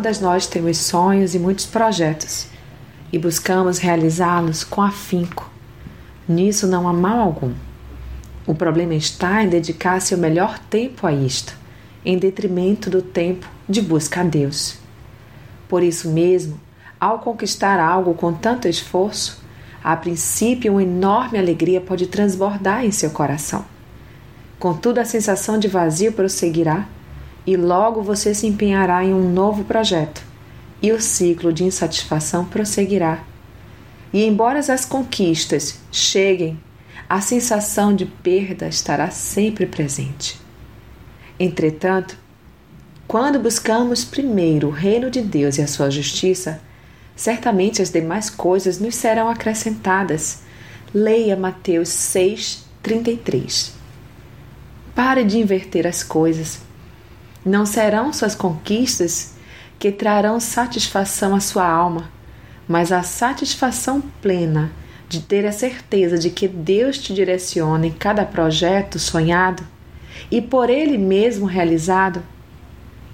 todas nós temos sonhos e muitos projetos e buscamos realizá-los com afinco. Nisso não há mal algum. O problema está em dedicar seu melhor tempo a isto, em detrimento do tempo de busca a Deus. Por isso mesmo, ao conquistar algo com tanto esforço, a princípio uma enorme alegria pode transbordar em seu coração. Contudo, a sensação de vazio prosseguirá e logo você se empenhará em um novo projeto e o ciclo de insatisfação prosseguirá. E embora as conquistas cheguem, a sensação de perda estará sempre presente. Entretanto, quando buscamos primeiro o reino de Deus e a sua justiça, certamente as demais coisas nos serão acrescentadas. Leia Mateus 6:33. Pare de inverter as coisas. Não serão suas conquistas que trarão satisfação à sua alma, mas a satisfação plena de ter a certeza de que Deus te direciona em cada projeto sonhado e por Ele mesmo realizado,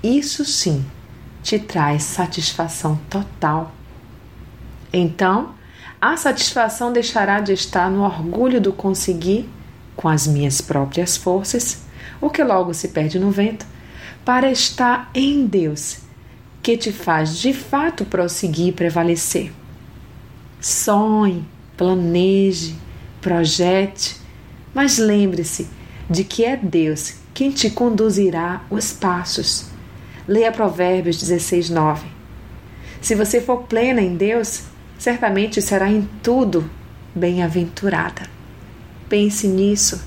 isso sim te traz satisfação total. Então, a satisfação deixará de estar no orgulho do conseguir com as minhas próprias forças, o que logo se perde no vento, para estar em Deus que te faz de fato prosseguir e prevalecer. Sonhe, planeje, projete, mas lembre-se de que é Deus quem te conduzirá os passos. Leia Provérbios 16, 9. Se você for plena em Deus, certamente será em tudo bem-aventurada. Pense nisso.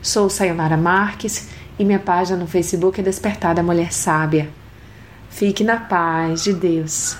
Sou Sayonara Marques e minha página no Facebook é Despertada Mulher Sábia. Fique na paz de Deus.